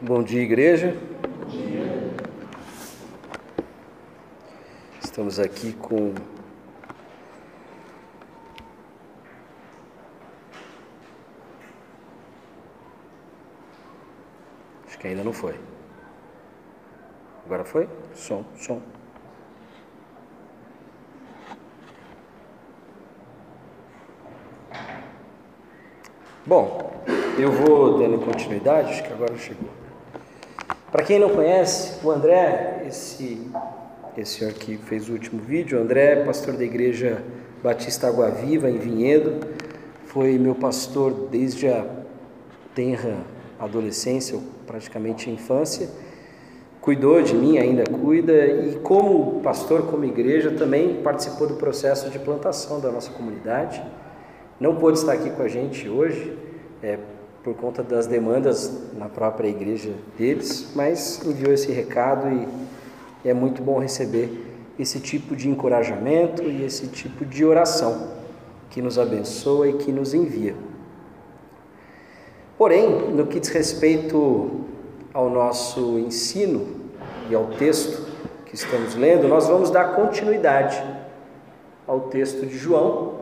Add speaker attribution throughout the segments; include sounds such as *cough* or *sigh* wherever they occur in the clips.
Speaker 1: Bom dia, igreja. Estamos aqui com Acho que ainda não foi. Agora foi? Som, som. Bom, eu vou dando continuidade, acho que agora chegou. Para quem não conhece, o André, esse, esse senhor que fez o último vídeo, o André, é pastor da igreja Batista Água Viva, em Vinhedo, foi meu pastor desde a tenra adolescência, praticamente infância, cuidou de mim, ainda cuida, e como pastor, como igreja, também participou do processo de plantação da nossa comunidade. Não pôde estar aqui com a gente hoje, é, por conta das demandas na própria igreja deles, mas enviou esse recado e é muito bom receber esse tipo de encorajamento e esse tipo de oração que nos abençoa e que nos envia. Porém, no que diz respeito ao nosso ensino e ao texto que estamos lendo, nós vamos dar continuidade ao texto de João,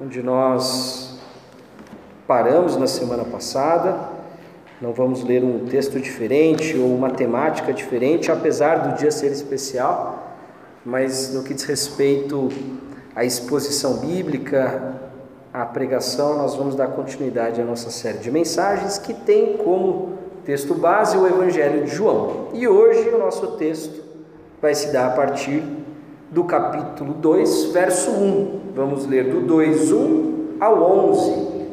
Speaker 1: onde nós paramos na semana passada. Não vamos ler um texto diferente ou uma temática diferente, apesar do dia ser especial, mas no que diz respeito à exposição bíblica, à pregação, nós vamos dar continuidade à nossa série de mensagens que tem como texto base o Evangelho de João. E hoje o nosso texto vai se dar a partir do capítulo 2, verso 1. Vamos ler do 2, 1 ao 11.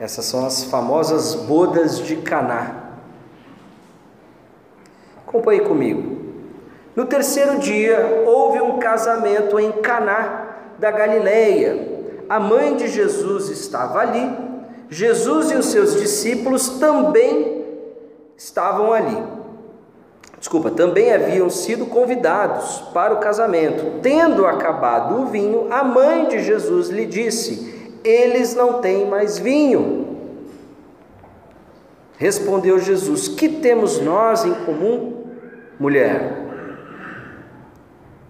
Speaker 1: Essas são as famosas bodas de Caná. Acompanhe comigo. No terceiro dia houve um casamento em Caná da Galileia. A mãe de Jesus estava ali. Jesus e os seus discípulos também estavam ali. Desculpa, também haviam sido convidados para o casamento. Tendo acabado o vinho, a mãe de Jesus lhe disse: eles não têm mais vinho. Respondeu Jesus: Que temos nós em comum, mulher?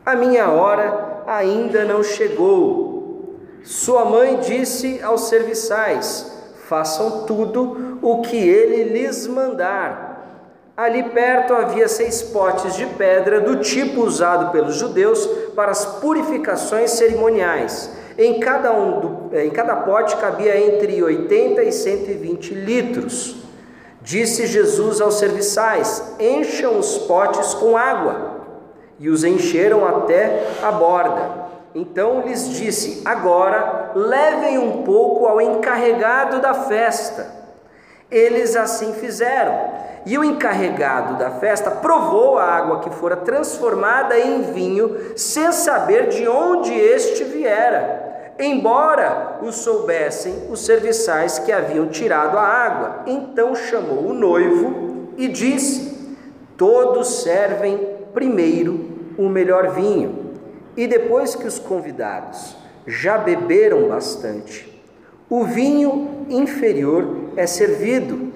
Speaker 1: A minha hora ainda não chegou. Sua mãe disse aos serviçais: Façam tudo o que ele lhes mandar. Ali perto havia seis potes de pedra do tipo usado pelos judeus para as purificações cerimoniais em cada, um do, em cada pote cabia entre 80 e 120 litros. Disse Jesus aos serviçais: Encham os potes com água. E os encheram até a borda. Então lhes disse: Agora levem um pouco ao encarregado da festa. Eles assim fizeram. E o encarregado da festa provou a água que fora transformada em vinho, sem saber de onde este viera embora o soubessem os serviçais que haviam tirado a água. Então chamou o noivo e disse: Todos servem primeiro o melhor vinho, e depois que os convidados já beberam bastante, o vinho inferior é servido,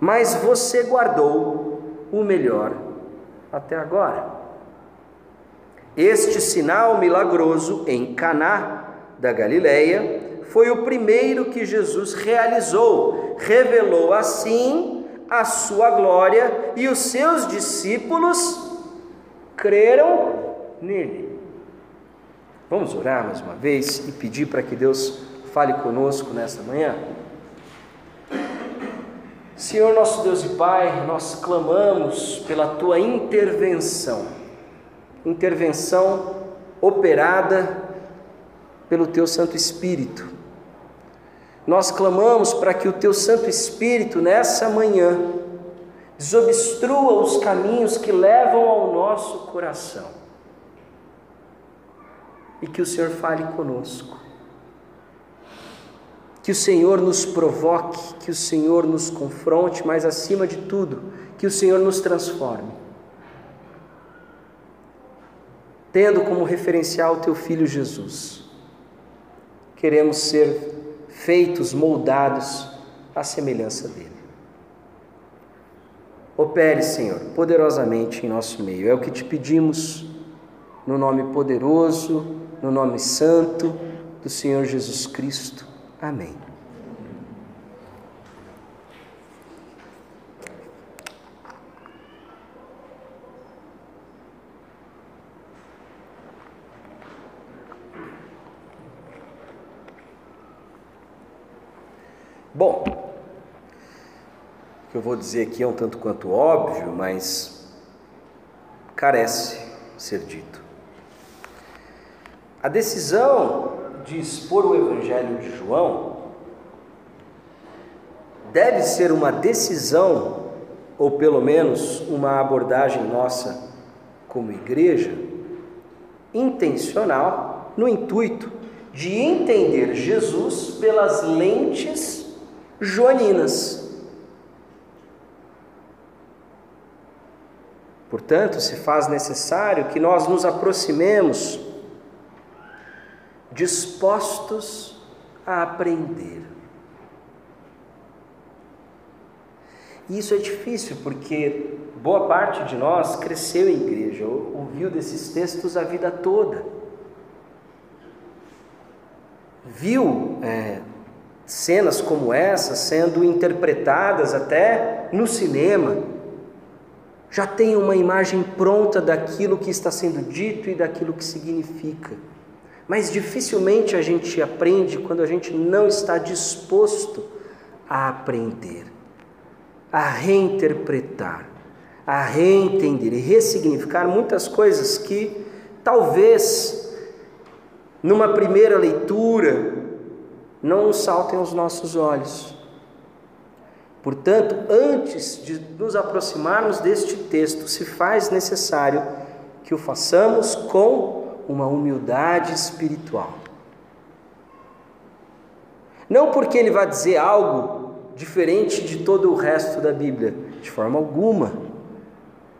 Speaker 1: mas você guardou o melhor até agora. Este sinal milagroso em Caná da Galileia, foi o primeiro que Jesus realizou. Revelou assim a sua glória e os seus discípulos creram nele. Vamos orar mais uma vez e pedir para que Deus fale conosco nesta manhã? Senhor nosso Deus e Pai, nós clamamos pela tua intervenção, intervenção operada pelo teu Santo Espírito. Nós clamamos para que o teu Santo Espírito, nessa manhã, desobstrua os caminhos que levam ao nosso coração e que o Senhor fale conosco. Que o Senhor nos provoque, que o Senhor nos confronte, mas acima de tudo, que o Senhor nos transforme. Tendo como referencial o teu filho Jesus queremos ser feitos, moldados à semelhança dele. Opere, Senhor, poderosamente em nosso meio. É o que te pedimos, no nome poderoso, no nome santo do Senhor Jesus Cristo. Amém. Bom, o que eu vou dizer aqui é um tanto quanto óbvio, mas carece ser dito. A decisão de expor o Evangelho de João deve ser uma decisão, ou pelo menos uma abordagem nossa como igreja, intencional, no intuito de entender Jesus pelas lentes joaninas. Portanto, se faz necessário que nós nos aproximemos dispostos a aprender. E isso é difícil porque boa parte de nós cresceu em igreja, ouviu desses textos a vida toda, viu é, cenas como essa sendo interpretadas até no cinema, já tem uma imagem pronta daquilo que está sendo dito e daquilo que significa. Mas dificilmente a gente aprende quando a gente não está disposto a aprender, a reinterpretar, a reentender e ressignificar muitas coisas que talvez numa primeira leitura não saltem aos nossos olhos. Portanto, antes de nos aproximarmos deste texto, se faz necessário que o façamos com uma humildade espiritual. Não porque ele vai dizer algo diferente de todo o resto da Bíblia, de forma alguma,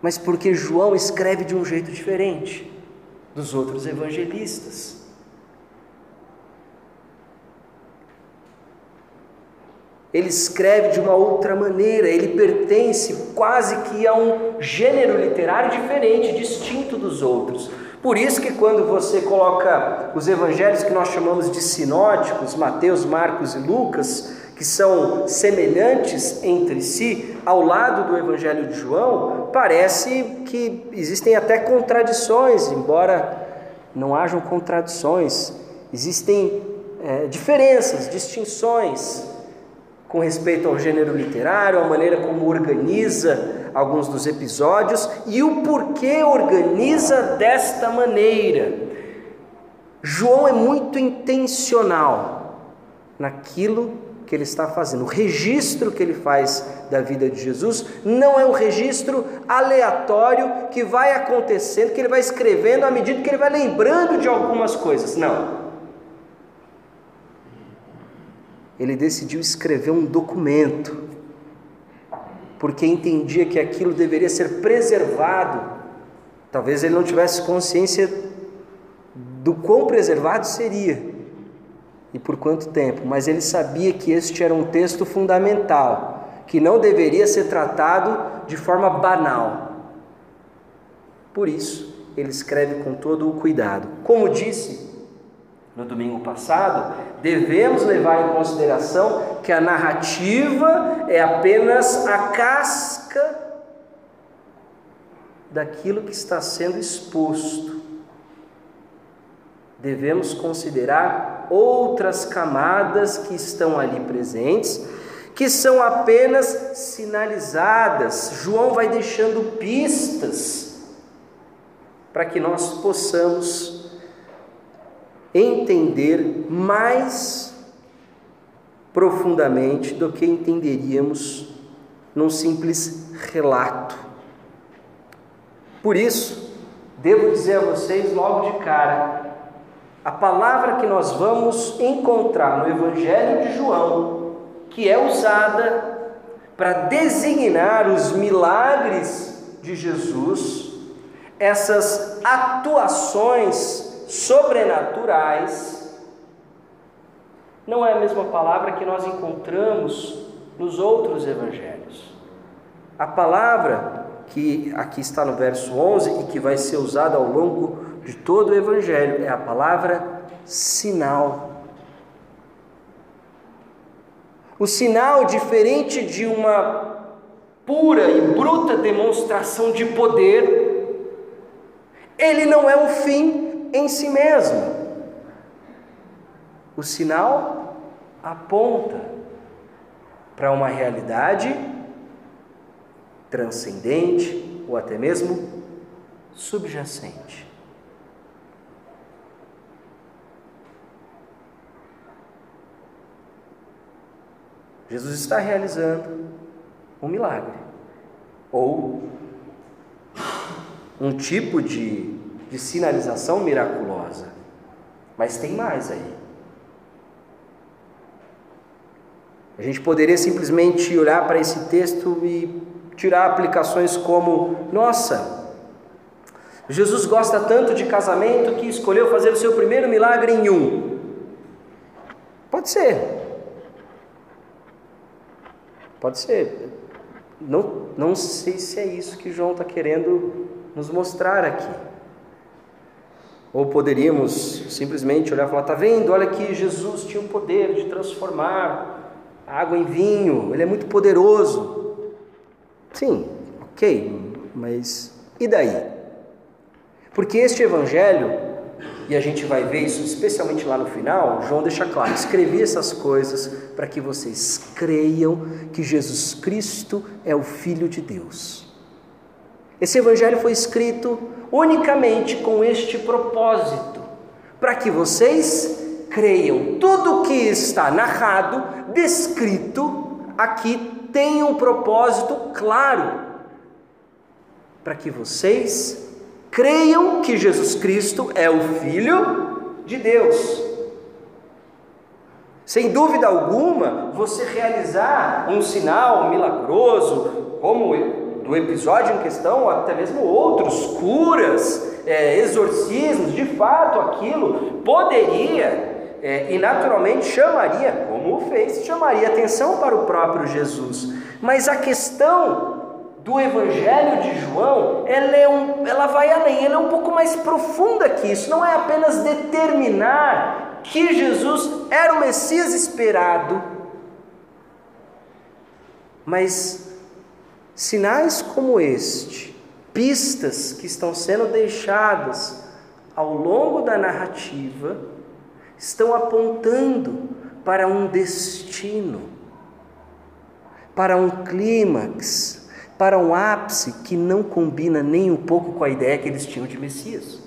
Speaker 1: mas porque João escreve de um jeito diferente dos outros evangelistas. Ele escreve de uma outra maneira, ele pertence quase que a um gênero literário diferente, distinto dos outros. Por isso que quando você coloca os evangelhos que nós chamamos de sinóticos, Mateus, Marcos e Lucas, que são semelhantes entre si, ao lado do evangelho de João, parece que existem até contradições, embora não hajam contradições, existem é, diferenças, distinções com respeito ao gênero literário, a maneira como organiza alguns dos episódios e o porquê organiza desta maneira. João é muito intencional naquilo que ele está fazendo. O registro que ele faz da vida de Jesus não é um registro aleatório que vai acontecendo, que ele vai escrevendo à medida que ele vai lembrando de algumas coisas. Não. Ele decidiu escrever um documento, porque entendia que aquilo deveria ser preservado. Talvez ele não tivesse consciência do quão preservado seria e por quanto tempo, mas ele sabia que este era um texto fundamental, que não deveria ser tratado de forma banal. Por isso, ele escreve com todo o cuidado. Como disse no domingo passado, devemos levar em consideração que a narrativa é apenas a casca daquilo que está sendo exposto. Devemos considerar outras camadas que estão ali presentes, que são apenas sinalizadas. João vai deixando pistas para que nós possamos entender mais profundamente do que entenderíamos num simples relato. Por isso, devo dizer a vocês logo de cara, a palavra que nós vamos encontrar no Evangelho de João, que é usada para designar os milagres de Jesus, essas atuações sobrenaturais não é a mesma palavra que nós encontramos nos outros evangelhos. A palavra que aqui está no verso 11 e que vai ser usada ao longo de todo o evangelho é a palavra sinal. O sinal, diferente de uma pura e bruta demonstração de poder, ele não é um fim em si mesmo. O sinal aponta para uma realidade transcendente ou até mesmo subjacente. Jesus está realizando um milagre ou um tipo de, de sinalização miraculosa. Mas tem mais aí. A gente poderia simplesmente olhar para esse texto e tirar aplicações como: nossa, Jesus gosta tanto de casamento que escolheu fazer o seu primeiro milagre em um. Pode ser. Pode ser. Não, não sei se é isso que João está querendo nos mostrar aqui. Ou poderíamos simplesmente olhar e falar: está vendo? Olha que Jesus tinha o poder de transformar água em vinho, ele é muito poderoso. Sim, ok, mas e daí? Porque este evangelho, e a gente vai ver isso especialmente lá no final, João deixa claro: escrevi essas coisas para que vocês creiam que Jesus Cristo é o Filho de Deus. Esse evangelho foi escrito unicamente com este propósito, para que vocês creiam. Tudo o que está narrado, descrito aqui, tem um propósito claro para que vocês creiam que Jesus Cristo é o Filho de Deus. Sem dúvida alguma, você realizar um sinal milagroso, como do episódio em questão, ou até mesmo outros, curas, é, exorcismos, de fato aquilo poderia é, e naturalmente chamaria, como o fez, chamaria atenção para o próprio Jesus. Mas a questão do Evangelho de João, ela, é um, ela vai além, ela é um pouco mais profunda que isso. Não é apenas determinar que Jesus era o Messias esperado, mas sinais como este, pistas que estão sendo deixadas ao longo da narrativa, estão apontando para um destino, para um clímax, para um ápice que não combina nem um pouco com a ideia que eles tinham de Messias.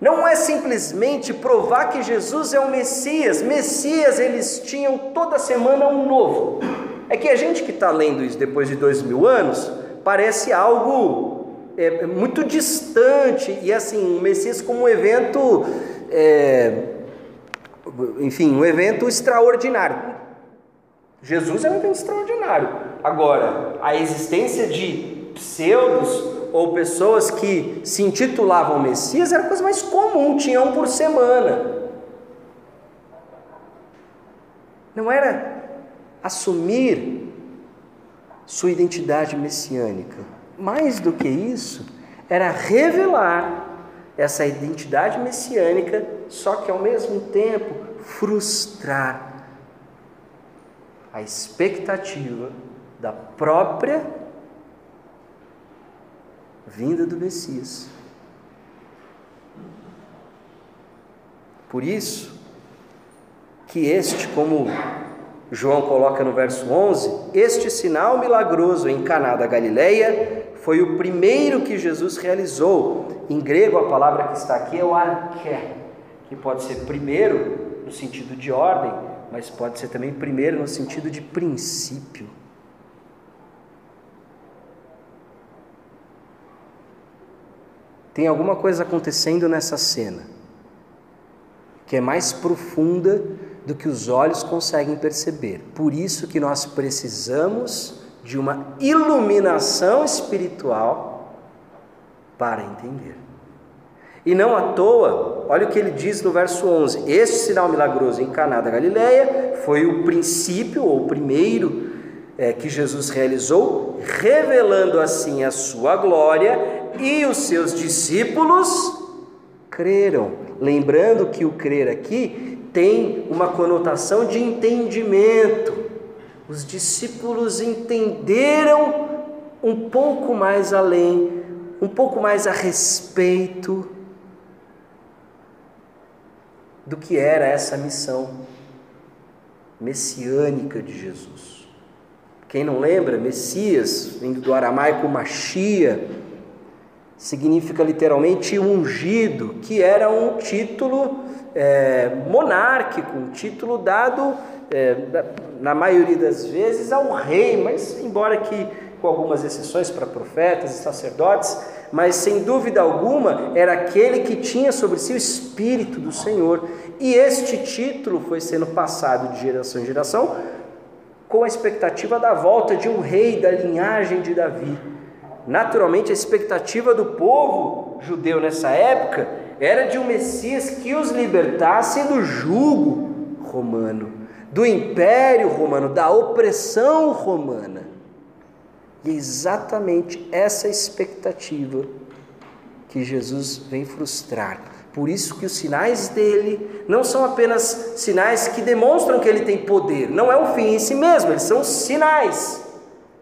Speaker 1: Não é simplesmente provar que Jesus é o Messias. Messias eles tinham toda semana um novo. É que a gente que está lendo isso depois de dois mil anos parece algo é, muito distante e assim, o Messias como um evento é, enfim, um evento extraordinário. Jesus é um evento extraordinário. Agora, a existência de pseudos ou pessoas que se intitulavam Messias era coisa mais comum, tinha um por semana. Não era assumir sua identidade messiânica. Mais do que isso, era revelar essa identidade messiânica, só que ao mesmo tempo frustrar a expectativa da própria vinda do Messias. Por isso que este, como João coloca no verso 11, este sinal milagroso em Caná da Galileia foi o primeiro que Jesus realizou. Em grego, a palavra que está aqui é o arqué, que pode ser primeiro no sentido de ordem, mas pode ser também primeiro no sentido de princípio. Tem alguma coisa acontecendo nessa cena que é mais profunda do que os olhos conseguem perceber. Por isso que nós precisamos de uma iluminação espiritual para entender. E não à toa, olha o que ele diz no verso 11: Este sinal milagroso em Caná da Galileia foi o princípio ou o primeiro é, que Jesus realizou, revelando assim a sua glória, e os seus discípulos creram. Lembrando que o crer aqui tem uma conotação de entendimento. Os discípulos entenderam um pouco mais além, um pouco mais a respeito do que era essa missão messiânica de Jesus. Quem não lembra, Messias, vindo do aramaico Machia, significa literalmente ungido, que era um título é, monárquico, um título dado, é, na maioria das vezes, ao rei, mas embora que com algumas exceções para profetas e sacerdotes, mas sem dúvida alguma era aquele que tinha sobre si o Espírito do Senhor. E este título foi sendo passado de geração em geração com a expectativa da volta de um rei da linhagem de Davi. Naturalmente, a expectativa do povo judeu nessa época era de um Messias que os libertasse do jugo romano, do império romano, da opressão romana. E é exatamente essa expectativa que Jesus vem frustrar. Por isso que os sinais dele não são apenas sinais que demonstram que ele tem poder, não é o fim em si mesmo, eles são sinais.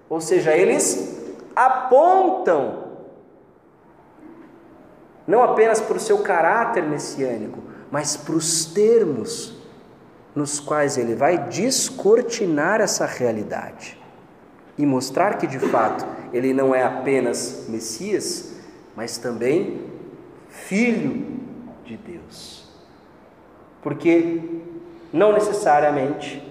Speaker 1: Ou seja, eles apontam não apenas o seu caráter messiânico, mas para os termos nos quais ele vai descortinar essa realidade e mostrar que de fato ele não é apenas Messias, mas também Filho de Deus. Porque não necessariamente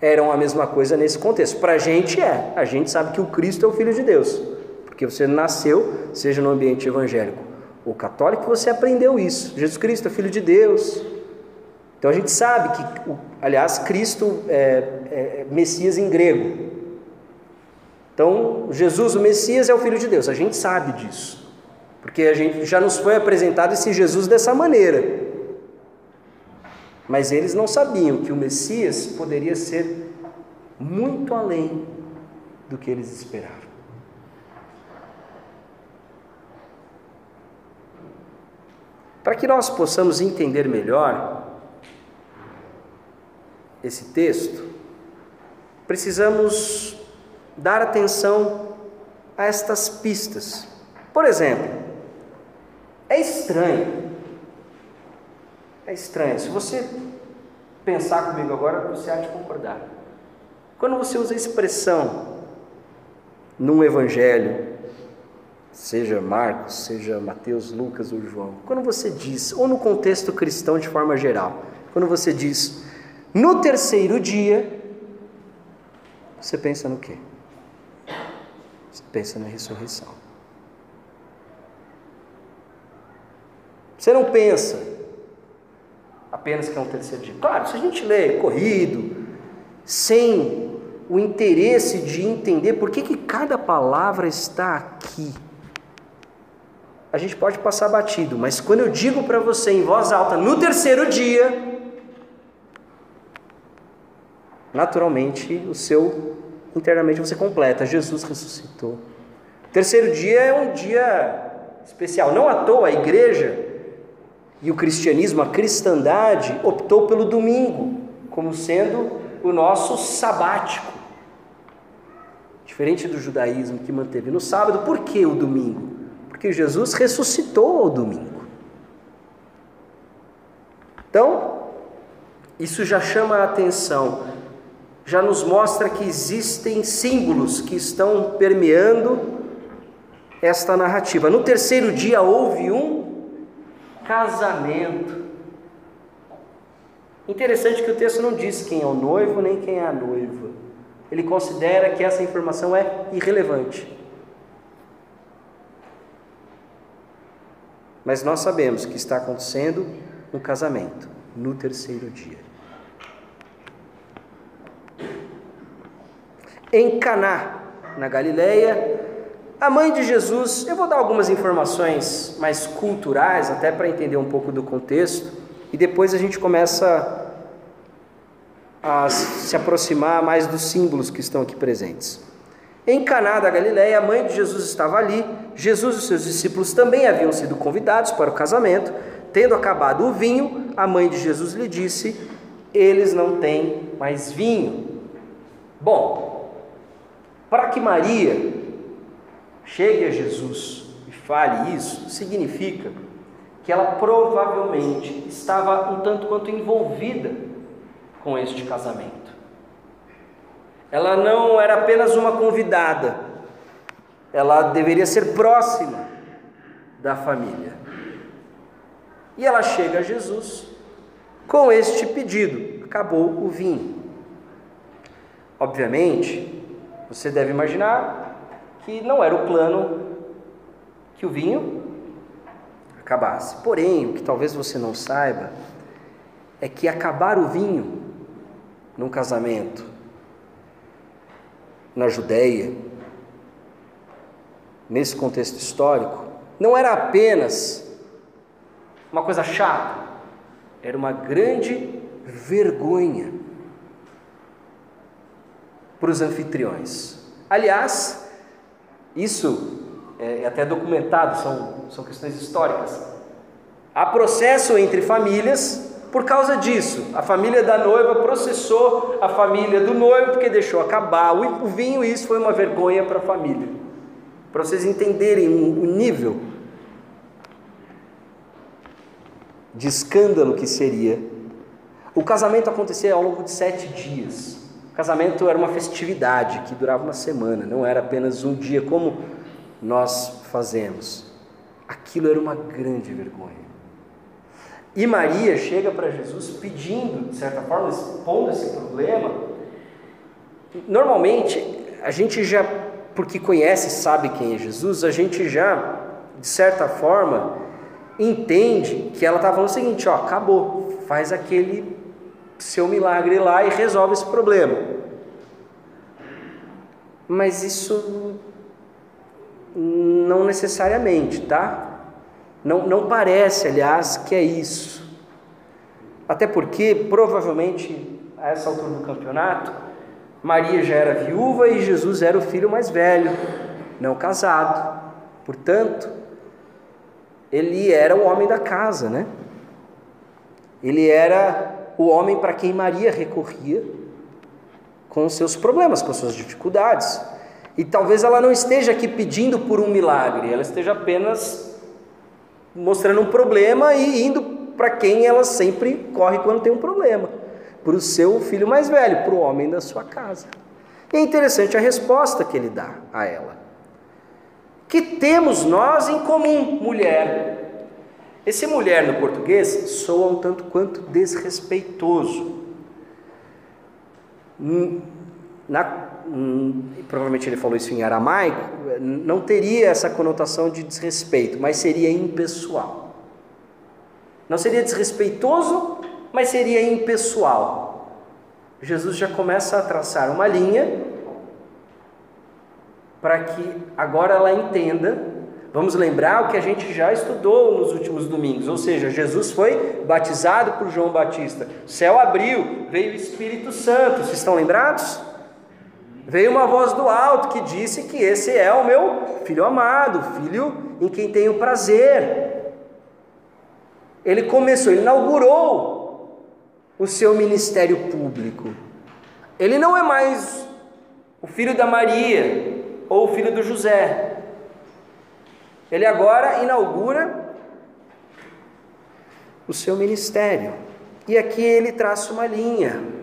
Speaker 1: eram a mesma coisa nesse contexto. Para a gente é, a gente sabe que o Cristo é o Filho de Deus, porque você nasceu, seja no ambiente evangélico ou católico, você aprendeu isso. Jesus Cristo é Filho de Deus. Então a gente sabe que, aliás, Cristo é, é Messias em grego, então, Jesus, o Messias, é o Filho de Deus, a gente sabe disso, porque a gente já nos foi apresentado esse Jesus dessa maneira. Mas eles não sabiam que o Messias poderia ser muito além do que eles esperavam. Para que nós possamos entender melhor esse texto, precisamos dar atenção a estas pistas. Por exemplo, é estranho, é estranho, se você pensar comigo agora, você há de concordar. Quando você usa a expressão num evangelho, seja Marcos, seja Mateus, Lucas ou João, quando você diz, ou no contexto cristão de forma geral, quando você diz, no terceiro dia, você pensa no quê? Você pensa na ressurreição. Você não pensa apenas que é um terceiro dia. Claro, se a gente lê corrido, sem o interesse de entender por que, que cada palavra está aqui, a gente pode passar batido, mas quando eu digo para você em voz alta, no terceiro dia, naturalmente o seu internamente você completa. Jesus ressuscitou. Terceiro dia é um dia especial. Não à toa a igreja e o cristianismo, a cristandade, optou pelo domingo como sendo o nosso sabático. Diferente do judaísmo que manteve no sábado, por que o domingo? Porque Jesus ressuscitou ao domingo. Então, isso já chama a atenção já nos mostra que existem símbolos que estão permeando esta narrativa. No terceiro dia houve um casamento. Interessante que o texto não diz quem é o noivo nem quem é a noiva. Ele considera que essa informação é irrelevante. Mas nós sabemos que está acontecendo um casamento no terceiro dia. Em Caná, na Galileia, A mãe de Jesus, eu vou dar algumas informações mais culturais, até para entender um pouco do contexto, e depois a gente começa a se aproximar mais dos símbolos que estão aqui presentes. Em Caná da Galiléia, a mãe de Jesus estava ali. Jesus e seus discípulos também haviam sido convidados para o casamento. Tendo acabado o vinho, a mãe de Jesus lhe disse: Eles não têm mais vinho. Bom, para que Maria chegue a Jesus e fale isso, significa que ela provavelmente estava um tanto quanto envolvida com este casamento. Ela não era apenas uma convidada, ela deveria ser próxima da família. E ela chega a Jesus com este pedido: acabou o vinho. Obviamente, você deve imaginar que não era o plano que o vinho acabasse. Porém, o que talvez você não saiba é que acabar o vinho num casamento na Judéia, nesse contexto histórico, não era apenas uma coisa chata, era uma grande vergonha para os anfitriões. Aliás, isso é até documentado, são, são questões históricas. Há processo entre famílias por causa disso, a família da noiva processou a família do noivo porque deixou acabar o vinho e isso foi uma vergonha para a família. Para vocês entenderem o nível de escândalo que seria. O casamento acontecia ao longo de sete dias. O casamento era uma festividade que durava uma semana, não era apenas um dia como nós fazemos. Aquilo era uma grande vergonha. E Maria chega para Jesus pedindo, de certa forma, expondo esse problema. Normalmente, a gente já, porque conhece, sabe quem é Jesus, a gente já, de certa forma, entende que ela está falando o seguinte: ó, acabou, faz aquele seu milagre lá e resolve esse problema. Mas isso não necessariamente, tá? Não, não parece, aliás, que é isso. Até porque, provavelmente, a essa altura do campeonato, Maria já era viúva e Jesus era o filho mais velho, não casado. Portanto, ele era o homem da casa, né? Ele era o homem para quem Maria recorria com seus problemas, com suas dificuldades. E talvez ela não esteja aqui pedindo por um milagre, ela esteja apenas mostrando um problema e indo para quem ela sempre corre quando tem um problema para o seu filho mais velho, para o homem da sua casa. E é interessante a resposta que ele dá a ela. Que temos nós em comum, mulher? Esse mulher no português soa um tanto quanto desrespeitoso. Na, provavelmente ele falou isso em aramaico, não teria essa conotação de desrespeito, mas seria impessoal. Não seria desrespeitoso, mas seria impessoal. Jesus já começa a traçar uma linha para que agora ela entenda. Vamos lembrar o que a gente já estudou nos últimos domingos, ou seja, Jesus foi batizado por João Batista, o céu abriu, veio o Espírito Santo, vocês estão lembrados? Veio uma voz do alto que disse que esse é o meu filho amado, filho em quem tenho prazer. Ele começou, ele inaugurou o seu ministério público. Ele não é mais o filho da Maria ou o filho do José. Ele agora inaugura o seu ministério. E aqui ele traça uma linha.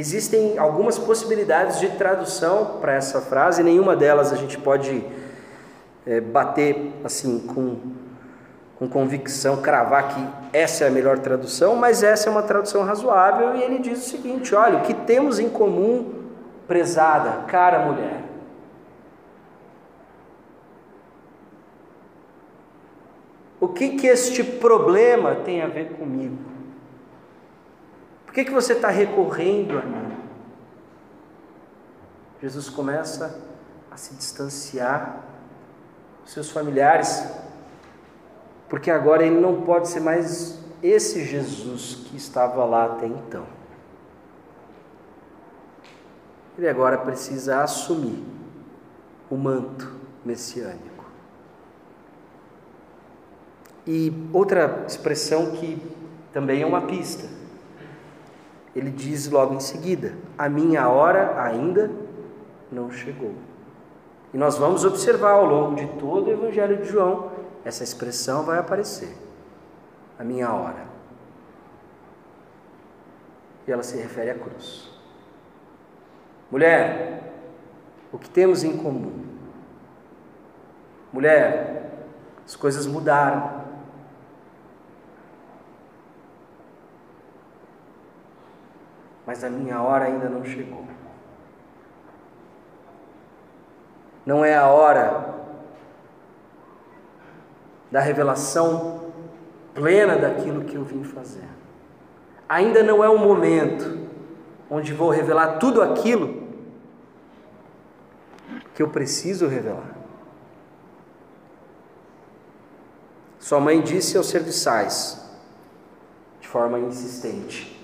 Speaker 1: Existem algumas possibilidades de tradução para essa frase, nenhuma delas a gente pode é, bater assim com, com convicção, cravar que essa é a melhor tradução, mas essa é uma tradução razoável e ele diz o seguinte: olha, o que temos em comum, prezada, cara mulher. O que, que este problema tem a ver comigo? Por que, que você está recorrendo a mim? Jesus começa a se distanciar dos seus familiares, porque agora ele não pode ser mais esse Jesus que estava lá até então. Ele agora precisa assumir o manto messiânico. E outra expressão que também é uma pista. Ele diz logo em seguida: A minha hora ainda não chegou. E nós vamos observar ao longo de todo o Evangelho de João, essa expressão vai aparecer. A minha hora. E ela se refere à cruz. Mulher, o que temos em comum? Mulher, as coisas mudaram. Mas a minha hora ainda não chegou. Não é a hora da revelação plena daquilo que eu vim fazer. Ainda não é o momento onde vou revelar tudo aquilo que eu preciso revelar. Sua mãe disse aos serviçais, de forma insistente,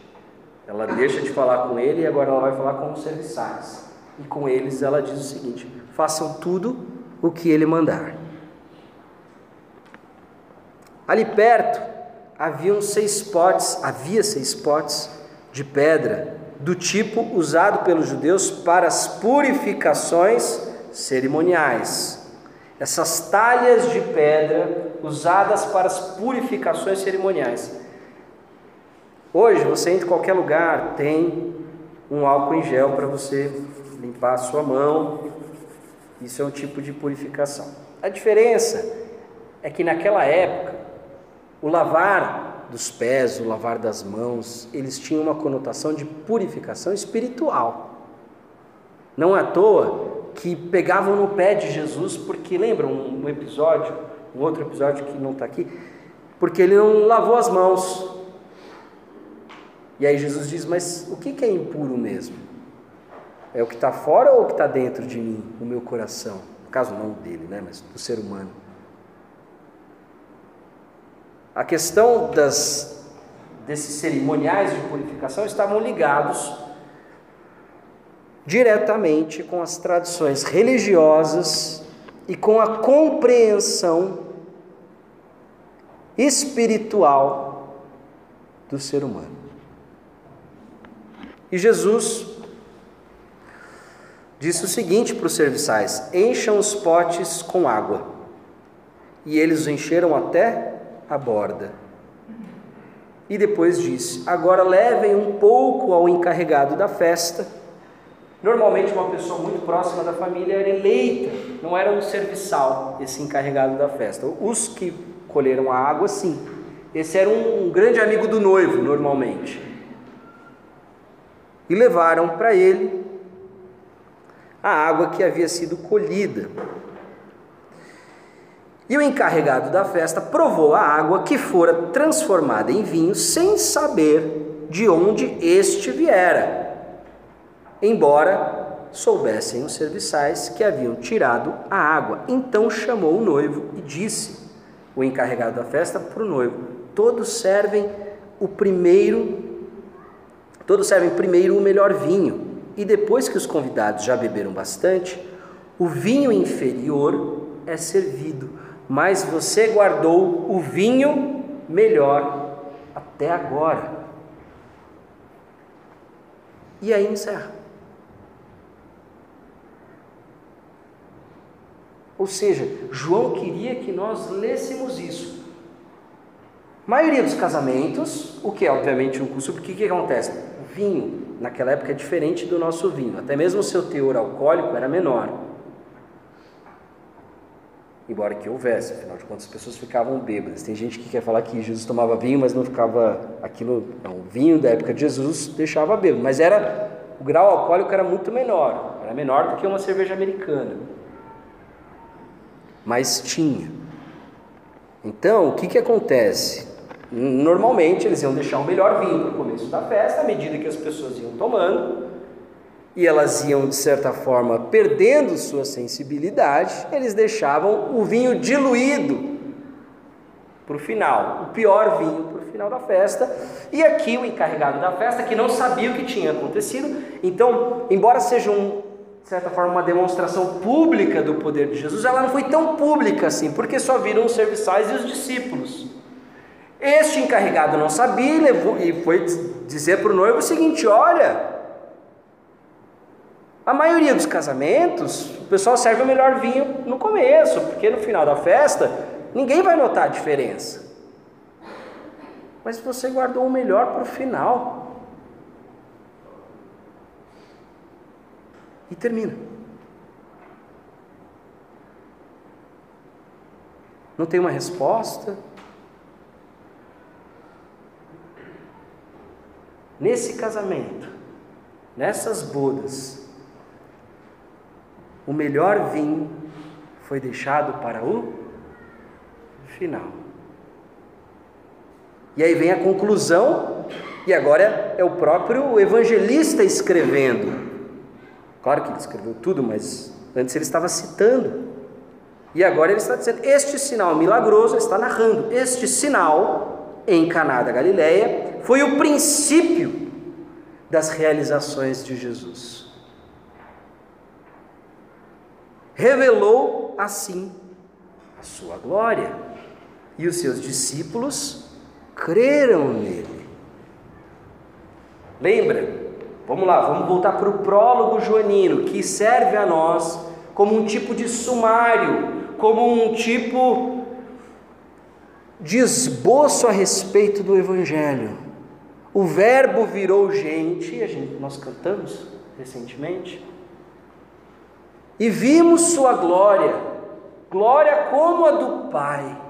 Speaker 1: ela deixa de falar com ele e agora ela vai falar com os serviçais. E com eles ela diz o seguinte: façam tudo o que ele mandar. Ali perto haviam seis potes, havia seis potes de pedra do tipo usado pelos judeus para as purificações cerimoniais. Essas talhas de pedra usadas para as purificações cerimoniais. Hoje você entra em qualquer lugar, tem um álcool em gel para você limpar a sua mão. Isso é um tipo de purificação. A diferença é que naquela época o lavar dos pés, o lavar das mãos, eles tinham uma conotação de purificação espiritual. Não à toa que pegavam no pé de Jesus, porque lembram um episódio, um outro episódio que não está aqui, porque ele não lavou as mãos. E aí Jesus diz: Mas o que é impuro mesmo? É o que está fora ou o que está dentro de mim, o meu coração? No caso, não dele, né? mas do ser humano. A questão das, desses cerimoniais de purificação estavam ligados diretamente com as tradições religiosas e com a compreensão espiritual do ser humano. E Jesus disse o seguinte para os serviçais: encham os potes com água. E eles os encheram até a borda. E depois disse: agora levem um pouco ao encarregado da festa. Normalmente, uma pessoa muito próxima da família era eleita, não era um serviçal, esse encarregado da festa. Os que colheram a água, sim. Esse era um grande amigo do noivo, normalmente. E levaram para ele a água que havia sido colhida. E o encarregado da festa provou a água que fora transformada em vinho sem saber de onde este viera, embora soubessem os serviçais que haviam tirado a água. Então chamou o noivo e disse: o encarregado da festa para o noivo: todos servem o primeiro, todos servem primeiro o melhor vinho e depois que os convidados já beberam bastante, o vinho inferior é servido, mas você guardou o vinho melhor até agora. E aí encerra. Ou seja, João queria que nós lêssemos isso. A maioria dos casamentos, o que é obviamente um custo, porque o que acontece? Vinho naquela época é diferente do nosso vinho. Até mesmo o seu teor alcoólico era menor. Embora que houvesse, afinal de contas as pessoas ficavam bêbadas. Tem gente que quer falar que Jesus tomava vinho, mas não ficava aquilo. Não, o vinho da época de Jesus deixava bêbado, mas era o grau alcoólico era muito menor, era menor do que uma cerveja americana. Mas tinha. Então, o que, que acontece? Normalmente eles iam deixar o melhor vinho para o começo da festa, à medida que as pessoas iam tomando, e elas iam, de certa forma, perdendo sua sensibilidade, eles deixavam o vinho diluído para o final, o pior vinho para o final da festa. E aqui o encarregado da festa, que não sabia o que tinha acontecido, então, embora seja um, de certa forma, uma demonstração pública do poder de Jesus, ela não foi tão pública assim, porque só viram os serviçais e os discípulos. Este encarregado não sabia e, levou, e foi dizer para o noivo o seguinte: olha, a maioria dos casamentos, o pessoal serve o melhor vinho no começo, porque no final da festa ninguém vai notar a diferença. Mas você guardou o melhor para o final. E termina. Não tem uma resposta. Nesse casamento, nessas bodas, o melhor vinho foi deixado para o final. E aí vem a conclusão, e agora é o próprio evangelista escrevendo. Claro que ele escreveu tudo, mas antes ele estava citando. E agora ele está dizendo: Este sinal milagroso, está narrando, este sinal em Caná da Galileia foi o princípio das realizações de Jesus revelou assim a sua glória, e os seus discípulos creram nele. Lembra? Vamos lá, vamos voltar para o prólogo joanino, que serve a nós como um tipo de sumário, como um tipo de esboço a respeito do Evangelho. O Verbo virou gente, a gente, nós cantamos recentemente e vimos Sua glória, glória como a do Pai.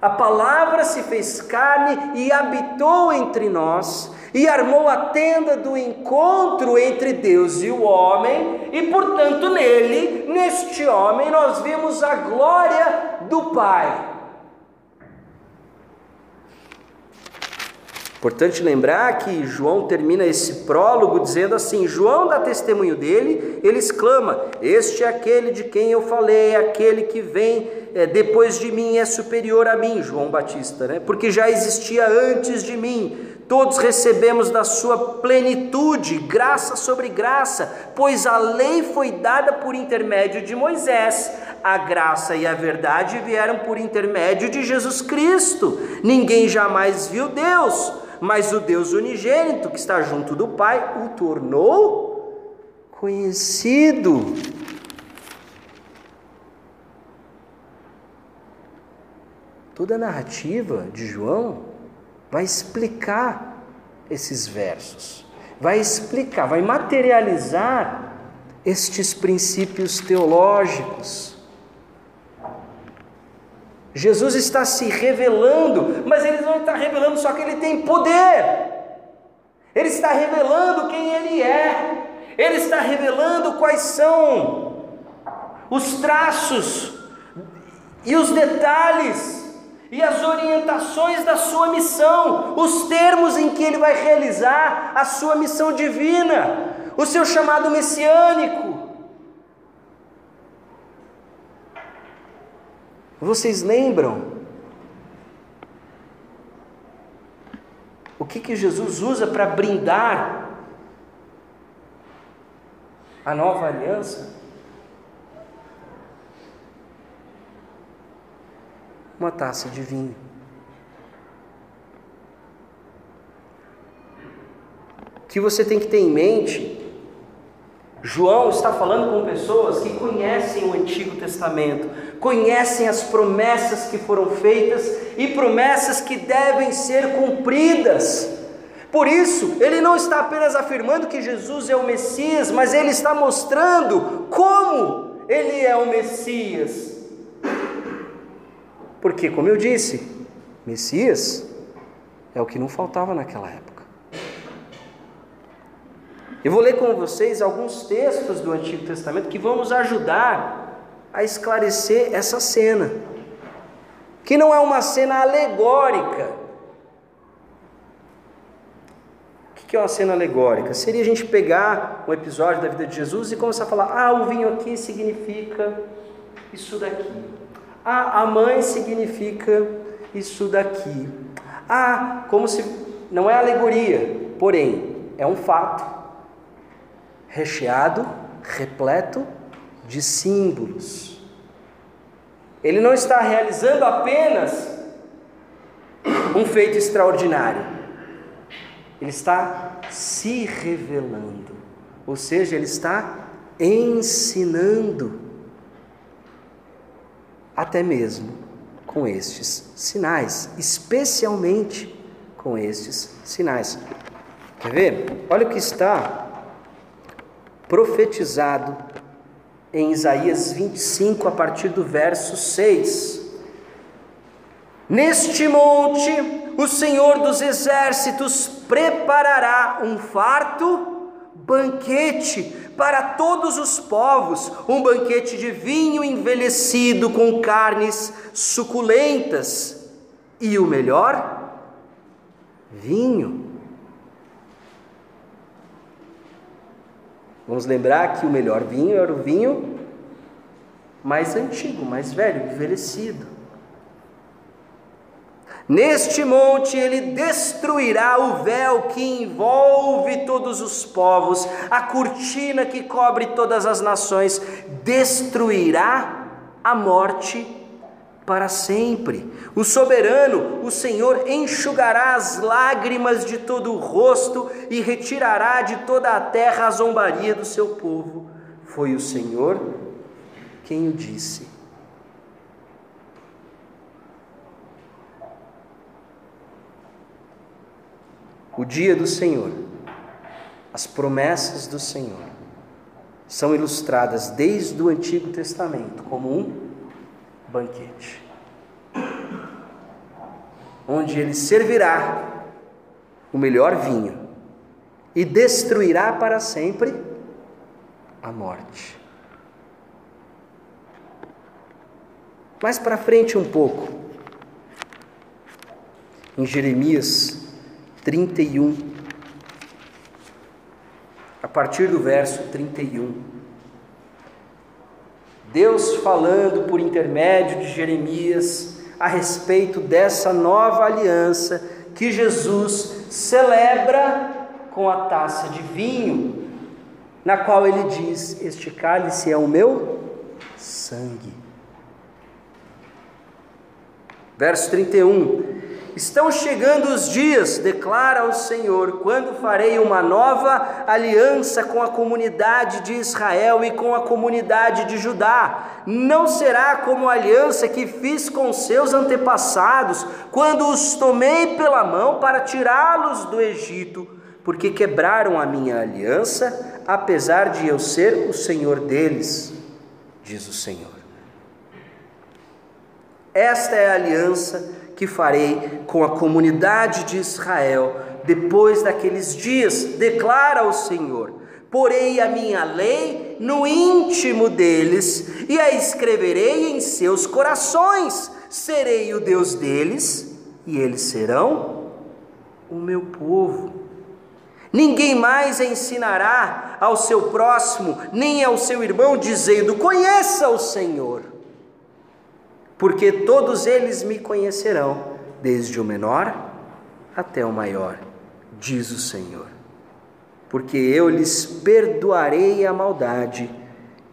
Speaker 1: A palavra se fez carne e habitou entre nós, e armou a tenda do encontro entre Deus e o homem, e portanto nele, neste homem, nós vimos a glória do Pai. Importante lembrar que João termina esse prólogo dizendo assim: João dá testemunho dele, ele exclama: Este é aquele de quem eu falei, aquele que vem é, depois de mim é superior a mim, João Batista, né? Porque já existia antes de mim. Todos recebemos da sua plenitude, graça sobre graça, pois a lei foi dada por intermédio de Moisés, a graça e a verdade vieram por intermédio de Jesus Cristo. Ninguém jamais viu Deus mas o Deus unigênito que está junto do Pai o tornou conhecido. Toda a narrativa de João vai explicar esses versos, vai explicar, vai materializar estes princípios teológicos. Jesus está se revelando, mas ele não está revelando só que ele tem poder, ele está revelando quem ele é, ele está revelando quais são os traços e os detalhes e as orientações da sua missão, os termos em que ele vai realizar a sua missão divina, o seu chamado messiânico. Vocês lembram? O que, que Jesus usa para brindar a nova aliança? Uma taça de vinho. O que você tem que ter em mente João está falando com pessoas que conhecem o Antigo Testamento, conhecem as promessas que foram feitas e promessas que devem ser cumpridas. Por isso, ele não está apenas afirmando que Jesus é o Messias, mas ele está mostrando como ele é o Messias. Porque, como eu disse, Messias é o que não faltava naquela época. Eu vou ler com vocês alguns textos do Antigo Testamento que vão nos ajudar a esclarecer essa cena, que não é uma cena alegórica. que é uma cena alegórica? Seria a gente pegar um episódio da vida de Jesus e começar a falar: ah, o vinho aqui significa isso daqui. Ah, a mãe significa isso daqui. Ah, como se. Não é alegoria, porém, é um fato recheado, repleto de símbolos. Ele não está realizando apenas um feito extraordinário, ele está se revelando, ou seja, ele está ensinando, até mesmo com estes sinais, especialmente com estes sinais. Quer ver? Olha o que está profetizado em Isaías 25, a partir do verso 6. Neste monte, o Senhor dos exércitos preparará um farto banquete para todos os povos, um banquete de vinho envelhecido com carnes suculentas e o melhor vinho. Vamos lembrar que o melhor vinho era o vinho mais antigo, mais velho, envelhecido. Neste monte ele destruirá o véu que envolve todos os povos, a cortina que cobre todas as nações, destruirá a morte para sempre. O soberano, o Senhor, enxugará as lágrimas de todo o rosto e retirará de toda a terra a zombaria do seu povo. Foi o Senhor quem o disse. O dia do Senhor, as promessas do Senhor, são ilustradas desde o Antigo Testamento como um banquete, onde ele servirá o melhor vinho e destruirá para sempre a morte. Mais para frente um pouco, em Jeremias 31, a partir do verso 31. Deus falando por intermédio de Jeremias a respeito dessa nova aliança que Jesus celebra com a taça de vinho, na qual ele diz: Este cálice é o meu sangue. Verso 31: Estão chegando os dias, declara o Senhor, quando farei uma nova aliança com a comunidade de Israel e com a comunidade de Judá. Não será como a aliança que fiz com seus antepassados, quando os tomei pela mão para tirá-los do Egito, porque quebraram a minha aliança, apesar de eu ser o Senhor deles, diz o Senhor. Esta é a aliança que farei com a comunidade de Israel depois daqueles dias, declara o Senhor. Porei a minha lei no íntimo deles e a escreverei em seus corações. Serei o Deus deles e eles serão o meu povo. Ninguém mais ensinará ao seu próximo, nem ao seu irmão, dizendo: Conheça o Senhor porque todos eles me conhecerão, desde o menor até o maior, diz o Senhor. Porque eu lhes perdoarei a maldade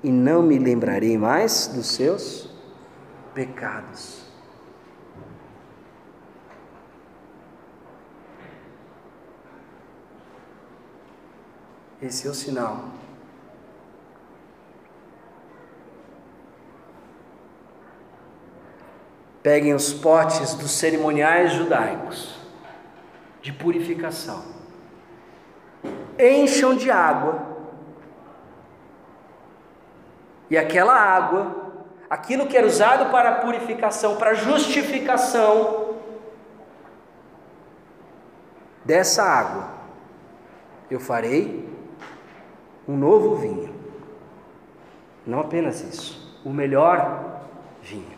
Speaker 1: e não me lembrarei mais dos seus pecados. Esse é o sinal Peguem os potes dos cerimoniais judaicos de purificação, encham de água, e aquela água, aquilo que era usado para purificação, para justificação, dessa água, eu farei um novo vinho. Não apenas isso, o melhor vinho.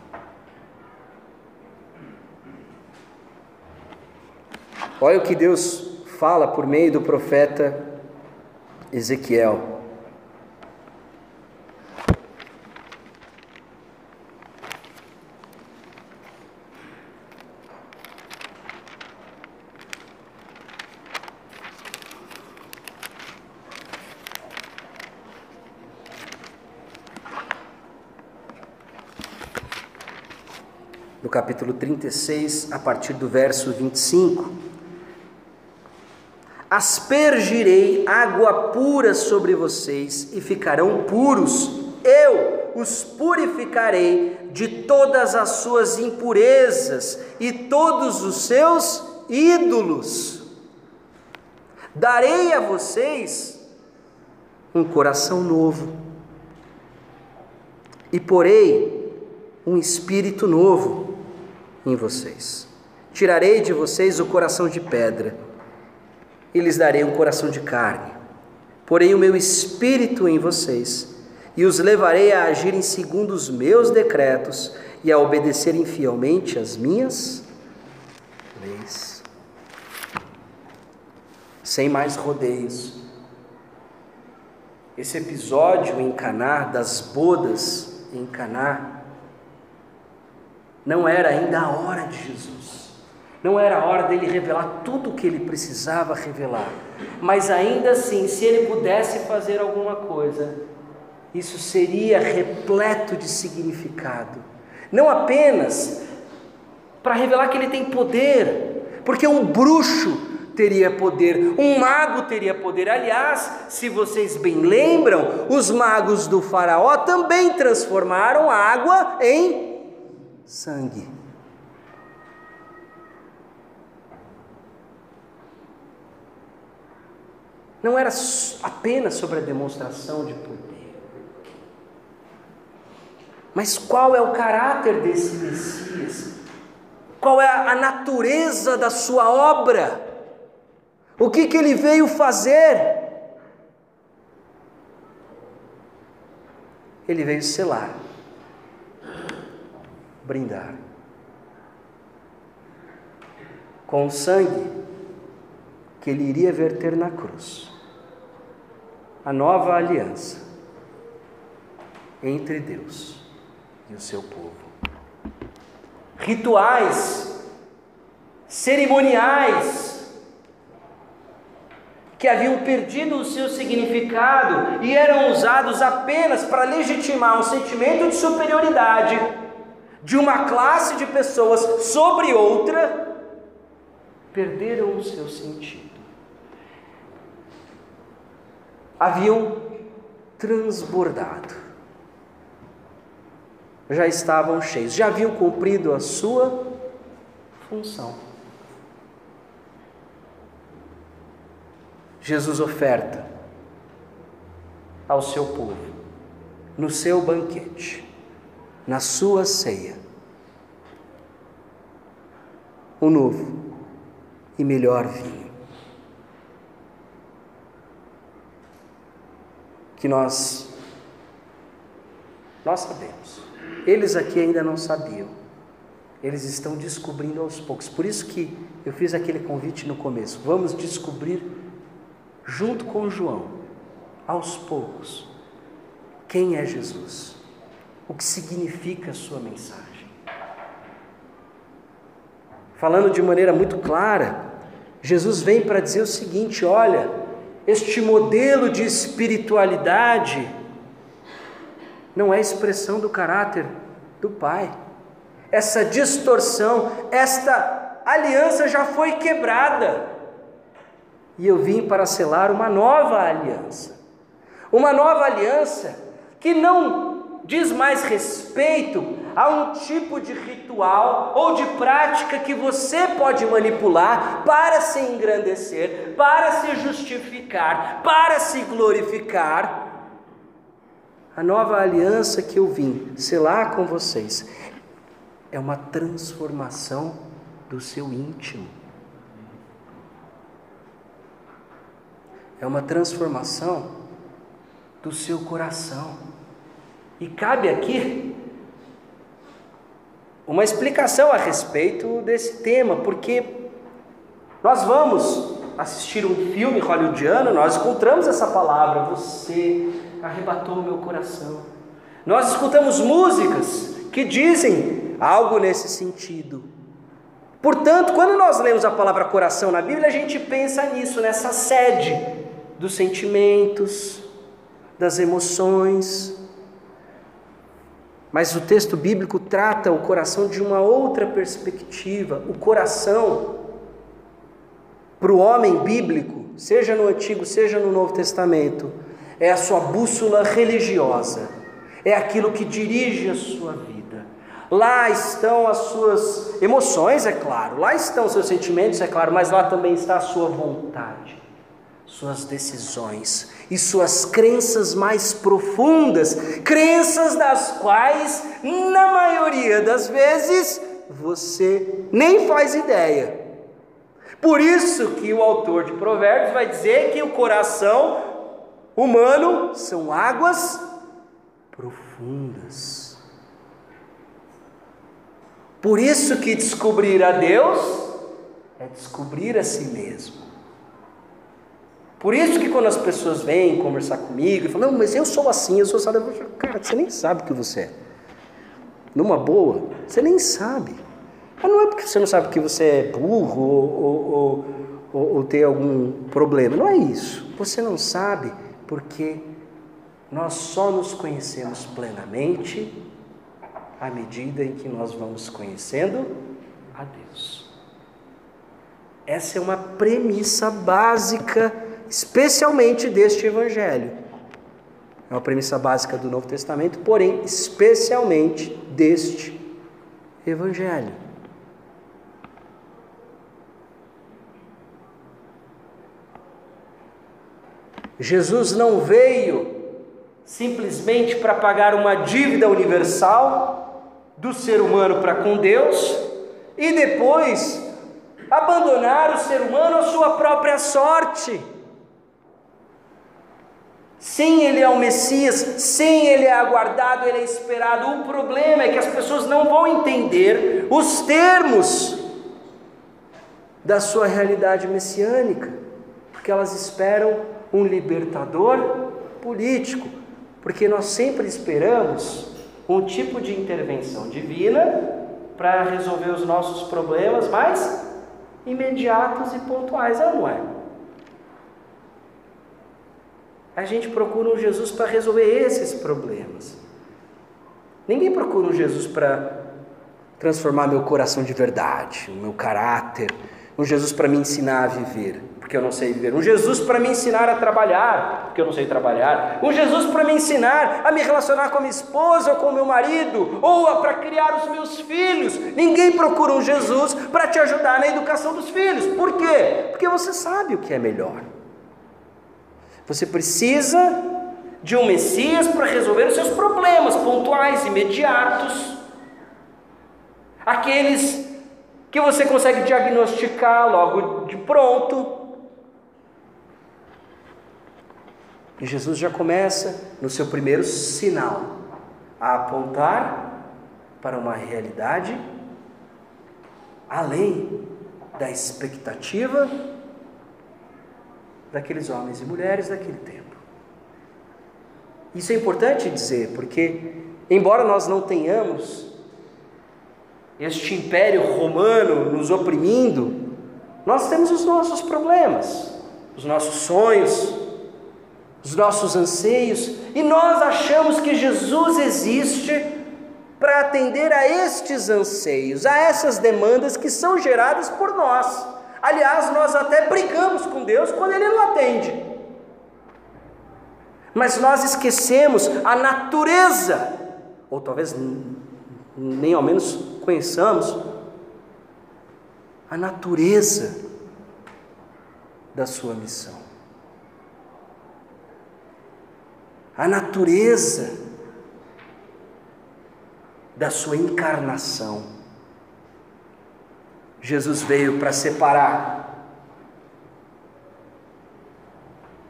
Speaker 1: Olha o que Deus fala por meio do profeta Ezequiel. no capítulo 36, a partir do verso 25. Aspergirei água pura sobre vocês e ficarão puros. Eu os purificarei de todas as suas impurezas e todos os seus ídolos. Darei a vocês um coração novo e porei um espírito novo em vocês. Tirarei de vocês o coração de pedra e lhes darei um coração de carne. Porei o meu espírito em vocês e os levarei a agirem segundo os meus decretos e a obedecerem fielmente as minhas leis. Sem mais rodeios. Esse episódio em Caná das bodas em Caná não era ainda a hora de Jesus. Não era a hora dele revelar tudo o que ele precisava revelar. Mas ainda assim, se ele pudesse fazer alguma coisa, isso seria repleto de significado. Não apenas para revelar que ele tem poder, porque um bruxo teria poder, um mago teria poder. Aliás, se vocês bem lembram, os magos do Faraó também transformaram água em sangue. Não era apenas sobre a demonstração de poder. Mas qual é o caráter desse Messias? Qual é a natureza da sua obra? O que, que ele veio fazer? Ele veio selar brindar. Com o sangue que ele iria verter na cruz, a nova aliança entre Deus e o seu povo. Rituais, cerimoniais, que haviam perdido o seu significado e eram usados apenas para legitimar um sentimento de superioridade de uma classe de pessoas sobre outra, perderam o seu sentido. Haviam transbordado, já estavam cheios, já haviam cumprido a sua função. Jesus oferta ao seu povo, no seu banquete, na sua ceia o novo e melhor vinho. Que nós nós sabemos. Eles aqui ainda não sabiam. Eles estão descobrindo aos poucos. Por isso que eu fiz aquele convite no começo. Vamos descobrir junto com João, aos poucos, quem é Jesus o que significa a sua mensagem. Falando de maneira muito clara, Jesus vem para dizer o seguinte: olha, este modelo de espiritualidade não é expressão do caráter do Pai. Essa distorção, esta aliança já foi quebrada. E eu vim para selar uma nova aliança. Uma nova aliança que não diz mais respeito a um tipo de ritual ou de prática que você pode manipular para se engrandecer, para se justificar, para se glorificar. A nova aliança que eu vim selar com vocês é uma transformação do seu íntimo. É uma transformação do seu coração. E cabe aqui uma explicação a respeito desse tema, porque nós vamos assistir um filme hollywoodiano, nós encontramos essa palavra, você arrebatou meu coração. Nós escutamos músicas que dizem algo nesse sentido. Portanto, quando nós lemos a palavra coração na Bíblia, a gente pensa nisso, nessa sede dos sentimentos, das emoções. Mas o texto bíblico trata o coração de uma outra perspectiva. O coração, para o homem bíblico, seja no Antigo, seja no Novo Testamento, é a sua bússola religiosa, é aquilo que dirige a sua vida. Lá estão as suas emoções, é claro, lá estão os seus sentimentos, é claro, mas lá também está a sua vontade, suas decisões e suas crenças mais profundas, crenças das quais, na maioria das vezes, você nem faz ideia. Por isso que o autor de Provérbios vai dizer que o coração humano são águas profundas. Por isso que descobrir a Deus é descobrir a si mesmo. Por isso que quando as pessoas vêm conversar comigo e falam, não, mas eu sou assim, eu sou assim, eu falo, cara, você nem sabe o que você é. Numa boa, você nem sabe. Mas não é porque você não sabe que você é burro ou, ou, ou, ou tem algum problema. Não é isso. Você não sabe porque nós só nos conhecemos plenamente à medida em que nós vamos conhecendo a Deus. Essa é uma premissa básica, especialmente deste Evangelho. É uma premissa básica do Novo Testamento, porém, especialmente deste Evangelho. Jesus não veio simplesmente para pagar uma dívida universal, do ser humano para com Deus e depois abandonar o ser humano à sua própria sorte. Sem ele é o Messias, sem ele é aguardado, ele é esperado. O problema é que as pessoas não vão entender os termos da sua realidade messiânica, porque elas esperam um libertador político, porque nós sempre esperamos um tipo de intervenção divina para resolver os nossos problemas mais imediatos e pontuais, ah, não é? A gente procura um Jesus para resolver esses problemas. Ninguém procura um Jesus para transformar meu coração de verdade, o meu caráter, um Jesus para me ensinar a viver porque eu não sei viver. Um Jesus para me ensinar a trabalhar, porque eu não sei trabalhar. Um Jesus para me ensinar a me relacionar com a minha esposa ou com o meu marido, ou para criar os meus filhos. Ninguém procura um Jesus para te ajudar na educação dos filhos. Por quê? Porque você sabe o que é melhor. Você precisa de um Messias para resolver os seus problemas pontuais, imediatos. Aqueles que você consegue diagnosticar logo de pronto, E Jesus já começa no seu primeiro sinal a apontar para uma realidade além da expectativa daqueles homens e mulheres daquele tempo. Isso é importante dizer, porque, embora nós não tenhamos este império romano nos oprimindo, nós temos os nossos problemas, os nossos sonhos, os nossos anseios, e nós achamos que Jesus existe para atender a estes anseios, a essas demandas que são geradas por nós. Aliás, nós até brigamos com Deus quando Ele não atende. Mas nós esquecemos a natureza, ou talvez nem ao menos conheçamos, a natureza da sua missão. a natureza da sua encarnação. Jesus veio para separar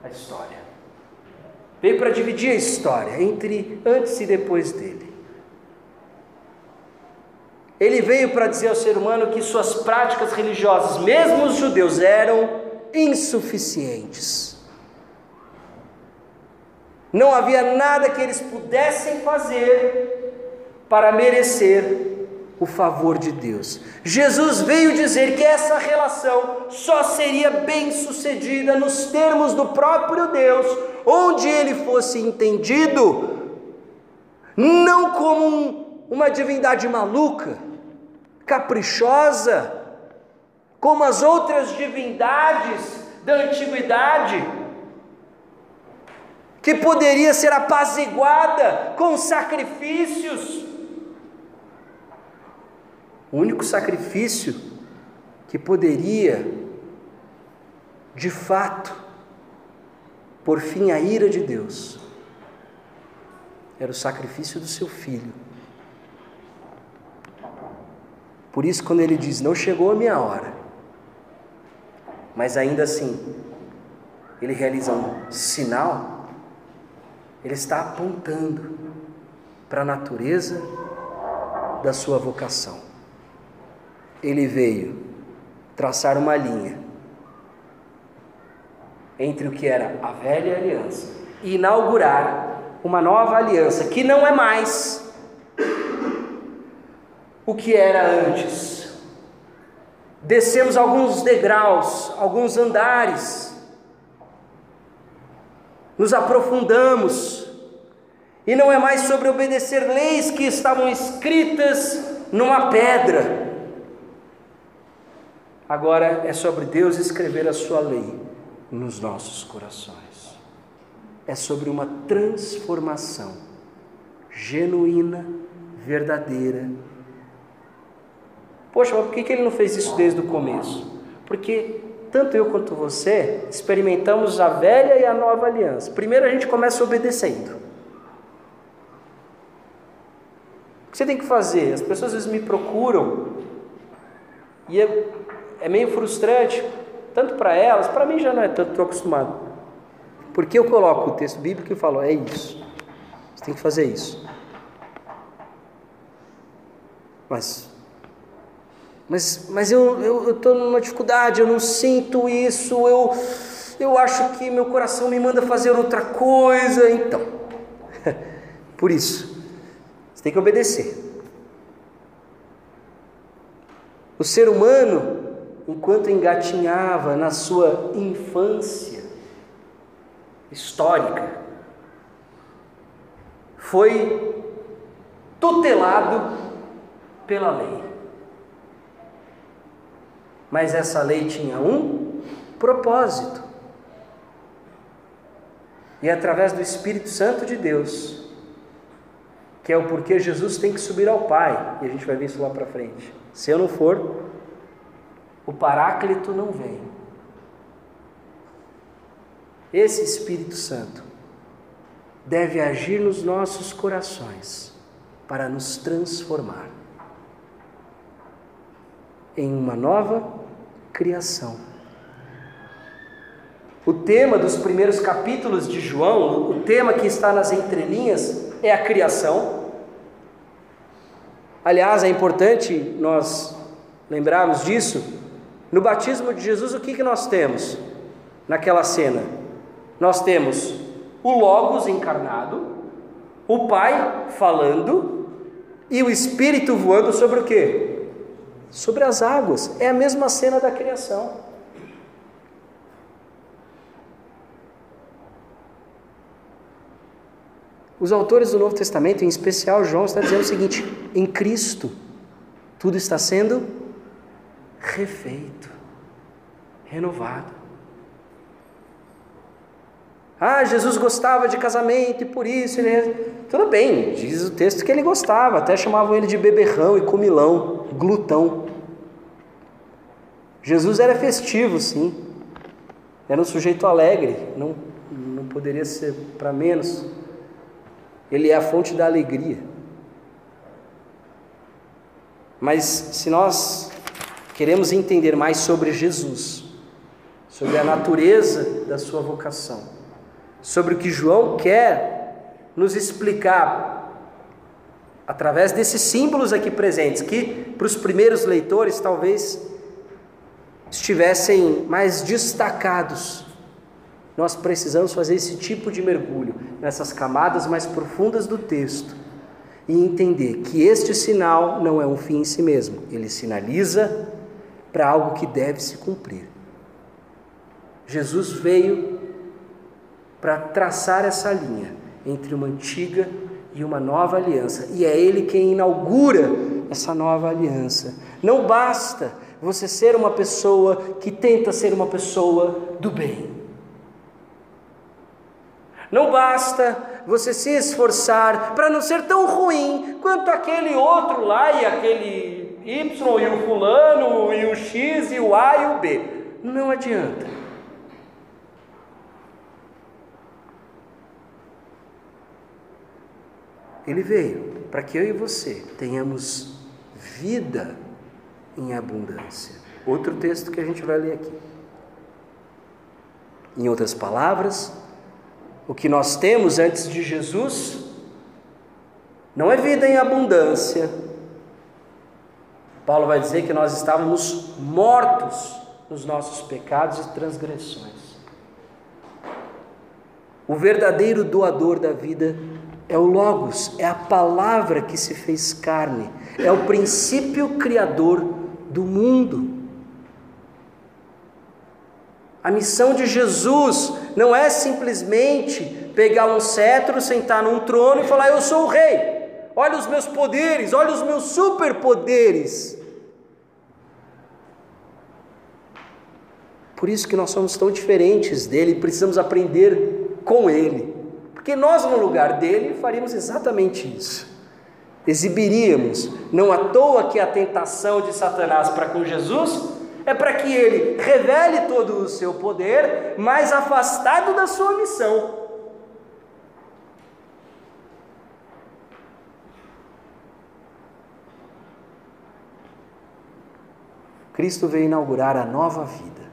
Speaker 1: a história. Veio para dividir a história entre antes e depois dele. Ele veio para dizer ao ser humano que suas práticas religiosas, mesmo os judeus, eram insuficientes. Não havia nada que eles pudessem fazer para merecer o favor de Deus. Jesus veio dizer que essa relação só seria bem sucedida nos termos do próprio Deus, onde ele fosse entendido não como um, uma divindade maluca, caprichosa, como as outras divindades da antiguidade, que poderia ser apaziguada com sacrifícios o único sacrifício que poderia, de fato, por fim à ira de Deus, era o sacrifício do seu filho. Por isso, quando ele diz: Não chegou a minha hora, mas ainda assim, ele realiza um sinal, ele está apontando para a natureza da sua vocação ele veio traçar uma linha entre o que era a velha aliança e inaugurar uma nova aliança que não é mais o que era antes. Descemos alguns degraus, alguns andares, nos aprofundamos, e não é mais sobre obedecer leis que estavam escritas numa pedra Agora é sobre Deus escrever a sua lei nos nossos corações. É sobre uma transformação genuína, verdadeira. Poxa, mas por que ele não fez isso desde o começo? Porque tanto eu quanto você experimentamos a velha e a nova aliança. Primeiro a gente começa obedecendo. O que você tem que fazer? As pessoas às vezes me procuram e é é meio frustrante, tanto para elas, para mim já não é tanto, estou acostumado. Porque eu coloco o texto bíblico e falo, é isso, você tem que fazer isso. Mas, mas, mas eu estou numa dificuldade, eu não sinto isso, eu, eu acho que meu coração me manda fazer outra coisa, então. *laughs* Por isso, você tem que obedecer. O ser humano enquanto engatinhava na sua infância histórica, foi tutelado pela lei. Mas essa lei tinha um propósito. E é através do Espírito Santo de Deus, que é o porquê Jesus tem que subir ao Pai, e a gente vai ver isso lá para frente. Se eu não for, o Paráclito não vem. Esse Espírito Santo deve agir nos nossos corações para nos transformar em uma nova criação. O tema dos primeiros capítulos de João, o tema que está nas entrelinhas, é a criação. Aliás, é importante nós lembrarmos disso, no batismo de Jesus, o que, que nós temos naquela cena? Nós temos o Logos encarnado, o Pai falando e o Espírito voando sobre o que? Sobre as águas. É a mesma cena da criação. Os autores do Novo Testamento, em especial João, está dizendo o seguinte: em Cristo, tudo está sendo refeito, renovado. Ah, Jesus gostava de casamento e por isso ele. Tudo bem, diz o texto que ele gostava, até chamavam ele de beberrão e comilão, glutão. Jesus era festivo, sim, era um sujeito alegre, não, não poderia ser para menos. Ele é a fonte da alegria. Mas se nós queremos entender mais sobre Jesus, sobre a natureza da sua vocação, sobre o que João quer nos explicar através desses símbolos aqui presentes, que para os primeiros leitores talvez estivessem mais destacados. Nós precisamos fazer esse tipo de mergulho nessas camadas mais profundas do texto e entender que este sinal não é um fim em si mesmo, ele sinaliza para algo que deve se cumprir. Jesus veio para traçar essa linha entre uma antiga e uma nova aliança, e é ele quem inaugura essa nova aliança. Não basta você ser uma pessoa que tenta ser uma pessoa do bem. Não basta você se esforçar para não ser tão ruim quanto aquele outro lá e aquele Y e o fulano e o X e o A e o B. Não adianta. Ele veio para que eu e você tenhamos vida em abundância. Outro texto que a gente vai ler aqui. Em outras palavras, o que nós temos antes de Jesus não é vida em abundância. Paulo vai dizer que nós estávamos mortos nos nossos pecados e transgressões. O verdadeiro doador da vida é o Logos, é a palavra que se fez carne, é o princípio criador do mundo. A missão de Jesus não é simplesmente pegar um cetro, sentar num trono e falar: Eu sou o rei, olha os meus poderes, olha os meus superpoderes. Por isso que nós somos tão diferentes dele precisamos aprender com ele. Porque nós, no lugar dele, faríamos exatamente isso. Exibiríamos, não à toa que a tentação de Satanás para com Jesus é para que ele revele todo o seu poder, mas afastado da sua missão. Cristo veio inaugurar a nova vida.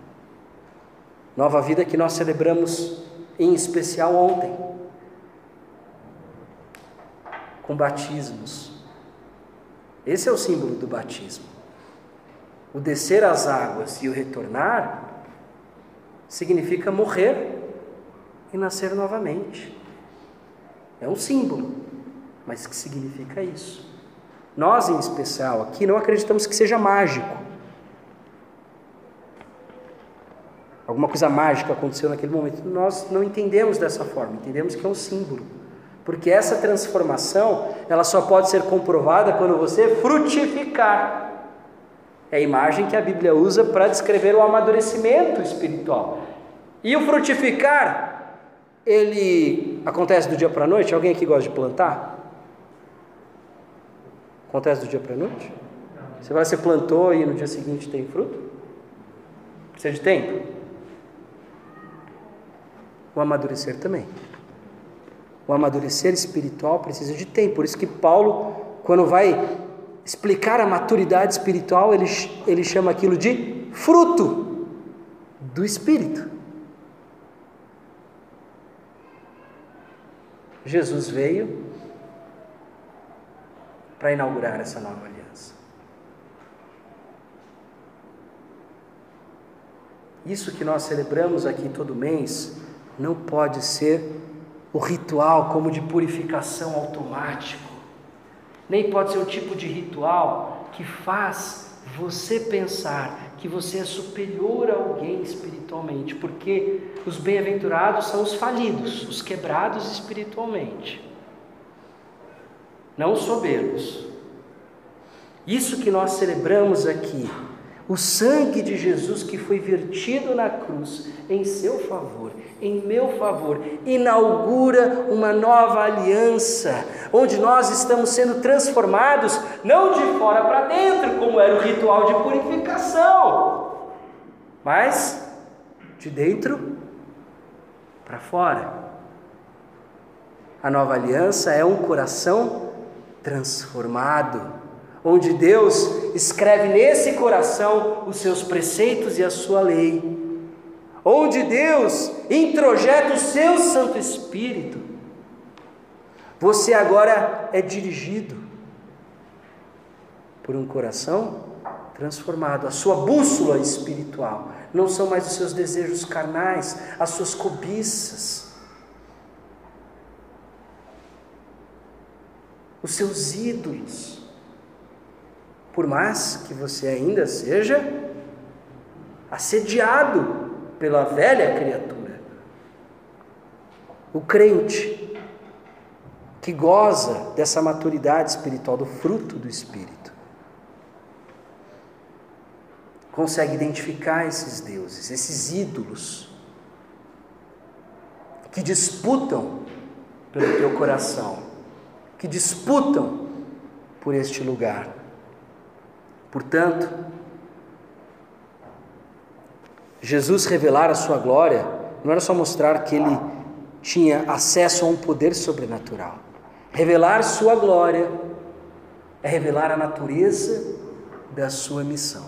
Speaker 1: Nova vida que nós celebramos em especial ontem, com batismos. Esse é o símbolo do batismo. O descer as águas e o retornar significa morrer e nascer novamente. É um símbolo, mas que significa isso? Nós, em especial, aqui não acreditamos que seja mágico. Alguma coisa mágica aconteceu naquele momento. Nós não entendemos dessa forma, entendemos que é um símbolo. Porque essa transformação, ela só pode ser comprovada quando você frutificar. É a imagem que a Bíblia usa para descrever o amadurecimento espiritual. E o frutificar, ele acontece do dia para a noite? Alguém aqui gosta de plantar? Acontece do dia para a noite? Você vai, você plantou e no dia seguinte tem fruto? Precisa de tempo? O amadurecer também. O amadurecer espiritual precisa de tempo. Por isso que Paulo, quando vai explicar a maturidade espiritual, ele, ele chama aquilo de fruto do Espírito. Jesus veio para inaugurar essa nova aliança. Isso que nós celebramos aqui todo mês não pode ser o ritual como de purificação automático. Nem pode ser o tipo de ritual que faz você pensar que você é superior a alguém espiritualmente, porque os bem-aventurados são os falidos, os quebrados espiritualmente, não os soberbos. Isso que nós celebramos aqui o sangue de Jesus que foi vertido na cruz em seu favor, em meu favor, inaugura uma nova aliança, onde nós estamos sendo transformados não de fora para dentro, como era o ritual de purificação, mas de dentro para fora. A nova aliança é um coração transformado onde Deus escreve nesse coração os seus preceitos e a sua lei, onde Deus introjeta o seu Santo Espírito. Você agora é dirigido por um coração transformado. A sua bússola espiritual não são mais os seus desejos carnais, as suas cobiças, os seus ídolos. Por mais que você ainda seja assediado pela velha criatura, o crente que goza dessa maturidade espiritual, do fruto do Espírito, consegue identificar esses deuses, esses ídolos, que disputam pelo teu coração, que disputam por este lugar. Portanto, Jesus revelar a sua glória não era só mostrar que ele tinha acesso a um poder sobrenatural. Revelar sua glória é revelar a natureza da sua missão.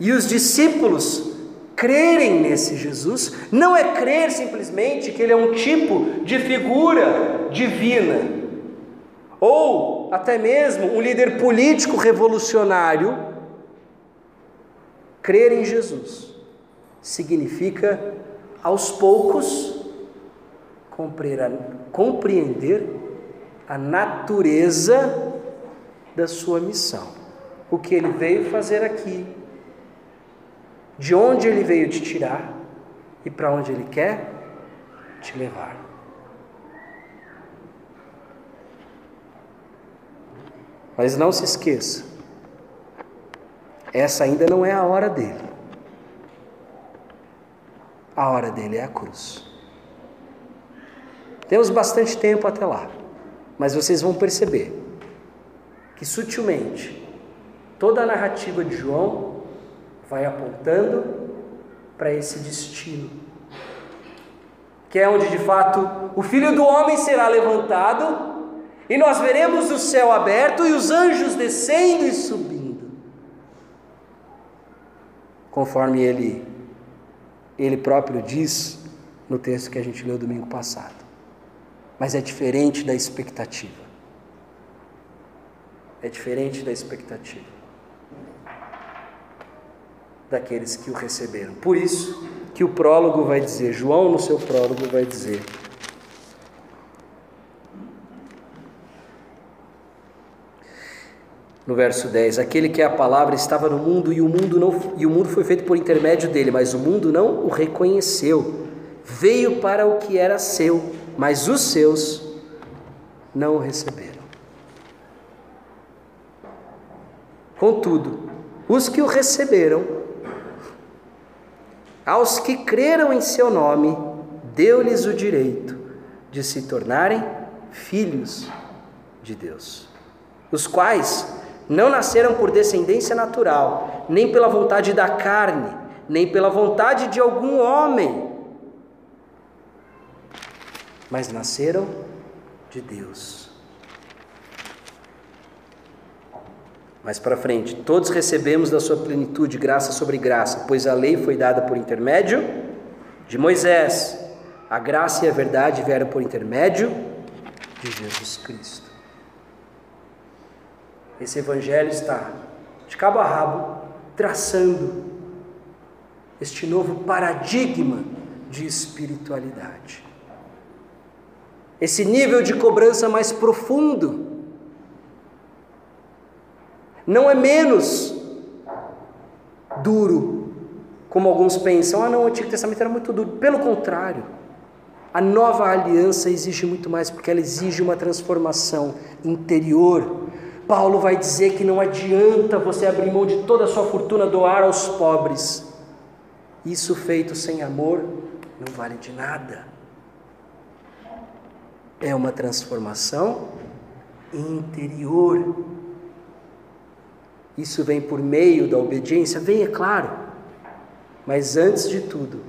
Speaker 1: E os discípulos crerem nesse Jesus não é crer simplesmente que ele é um tipo de figura divina, ou até mesmo um líder político revolucionário. Crer em Jesus significa, aos poucos, compreender a natureza da sua missão, o que ele veio fazer aqui de onde ele veio te tirar e para onde ele quer te levar. Mas não se esqueça, essa ainda não é a hora dele. A hora dele é a cruz. Temos bastante tempo até lá, mas vocês vão perceber que sutilmente toda a narrativa de João vai apontando para esse destino. Que é onde de fato o filho do homem será levantado e nós veremos o céu aberto e os anjos descendo e subindo. Conforme ele ele próprio diz no texto que a gente leu domingo passado. Mas é diferente da expectativa. É diferente da expectativa daqueles que o receberam. Por isso que o prólogo vai dizer, João no seu prólogo vai dizer, no verso 10, aquele que é a palavra estava no mundo e o mundo não e o mundo foi feito por intermédio dele, mas o mundo não o reconheceu. Veio para o que era seu, mas os seus não o receberam. Contudo, os que o receberam, aos que creram em seu nome, deu-lhes o direito de se tornarem filhos de Deus, os quais não nasceram por descendência natural, nem pela vontade da carne, nem pela vontade de algum homem, mas nasceram de Deus. Mais para frente, todos recebemos da sua plenitude graça sobre graça, pois a lei foi dada por intermédio de Moisés. A graça e a verdade vieram por intermédio de Jesus Cristo. Esse evangelho está de cabo a rabo traçando este novo paradigma de espiritualidade. Esse nível de cobrança mais profundo não é menos duro, como alguns pensam. Ah, não, o Antigo Testamento era muito duro. Pelo contrário, a nova aliança exige muito mais, porque ela exige uma transformação interior. Paulo vai dizer que não adianta você abrir mão de toda a sua fortuna, doar aos pobres. Isso feito sem amor não vale de nada. É uma transformação interior. Isso vem por meio da obediência? Vem, é claro. Mas antes de tudo,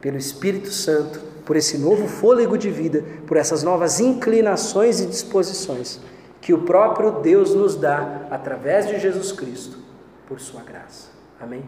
Speaker 1: pelo Espírito Santo, por esse novo fôlego de vida, por essas novas inclinações e disposições que o próprio Deus nos dá através de Jesus Cristo, por sua graça. Amém?